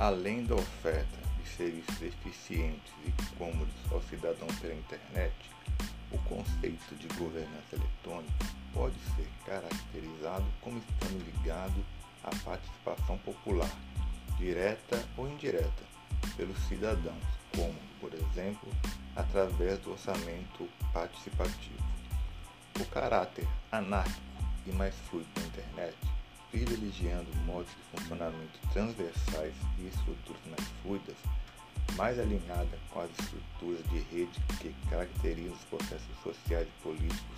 Além da oferta de serviços eficientes e cômodos ao cidadão pela internet, o conceito de governança eletrônica pode ser caracterizado como estando ligado à participação popular, direta ou indireta, pelos cidadãos, como, por exemplo, através do orçamento participativo. O caráter anárquico e mais fluido da internet, privilegiando modos de funcionamento transversais e estruturas mais fluidas, mais alinhada com as estruturas de rede que caracterizam os processos sociais e políticos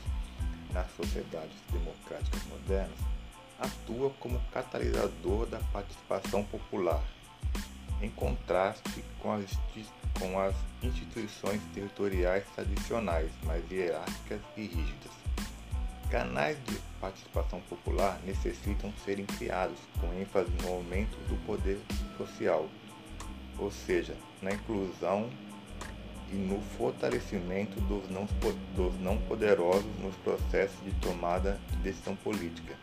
nas sociedades democráticas modernas, atua como catalisador da participação popular, em contraste com as, com as instituições territoriais tradicionais, mais hierárquicas e rígidas. Canais de participação popular necessitam serem criados com ênfase no aumento do poder social, ou seja, na inclusão e no fortalecimento dos não, dos não poderosos nos processos de tomada de decisão política,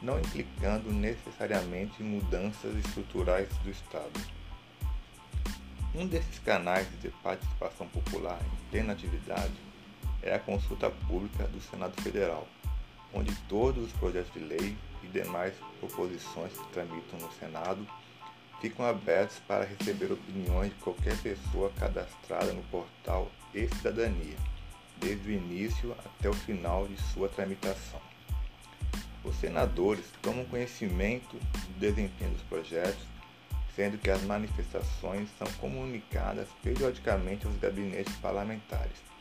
não implicando necessariamente mudanças estruturais do Estado. Um desses canais de participação popular em plena atividade é a consulta pública do Senado Federal onde todos os projetos de lei e demais proposições que tramitam no Senado ficam abertos para receber opiniões de qualquer pessoa cadastrada no portal E-Cidadania, desde o início até o final de sua tramitação. Os senadores tomam conhecimento do desempenho dos projetos, sendo que as manifestações são comunicadas periodicamente aos gabinetes parlamentares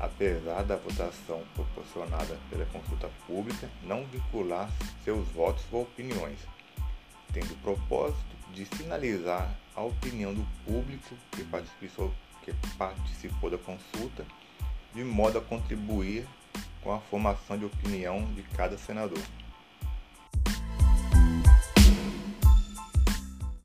apesar da votação proporcionada pela consulta pública não vincular seus votos ou opiniões, tendo o propósito de sinalizar a opinião do público que participou, que participou da consulta, de modo a contribuir com a formação de opinião de cada senador.